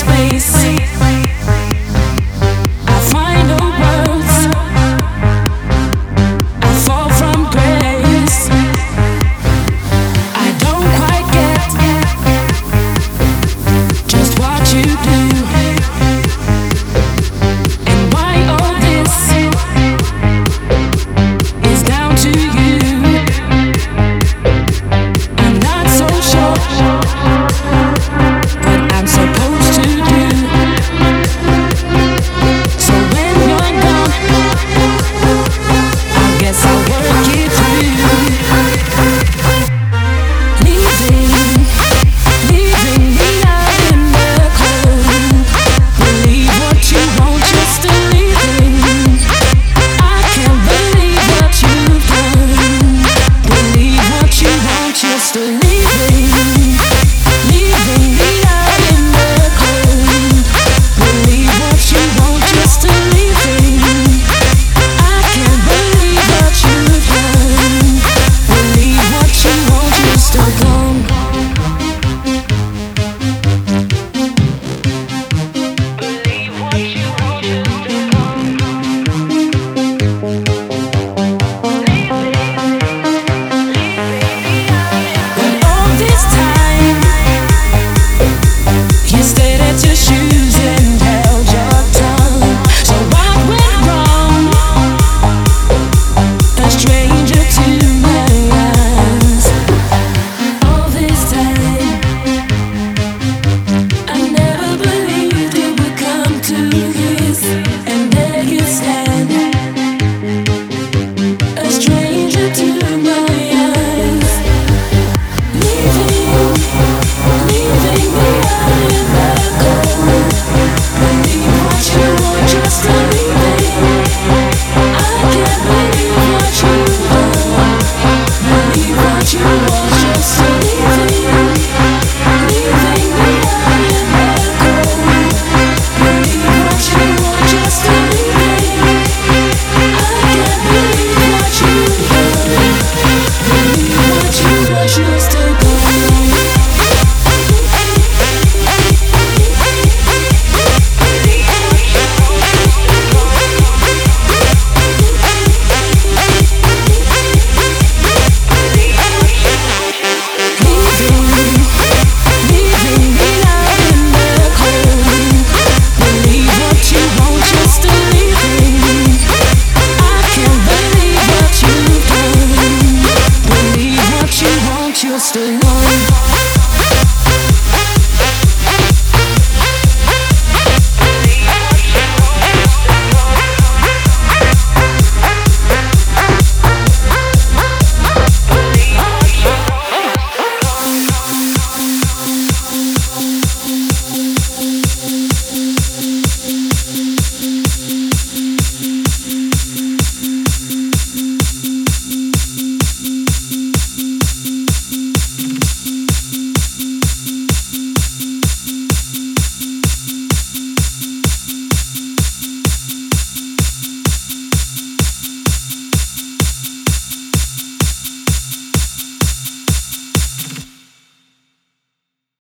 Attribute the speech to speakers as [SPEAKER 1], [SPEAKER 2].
[SPEAKER 1] space. still to what you.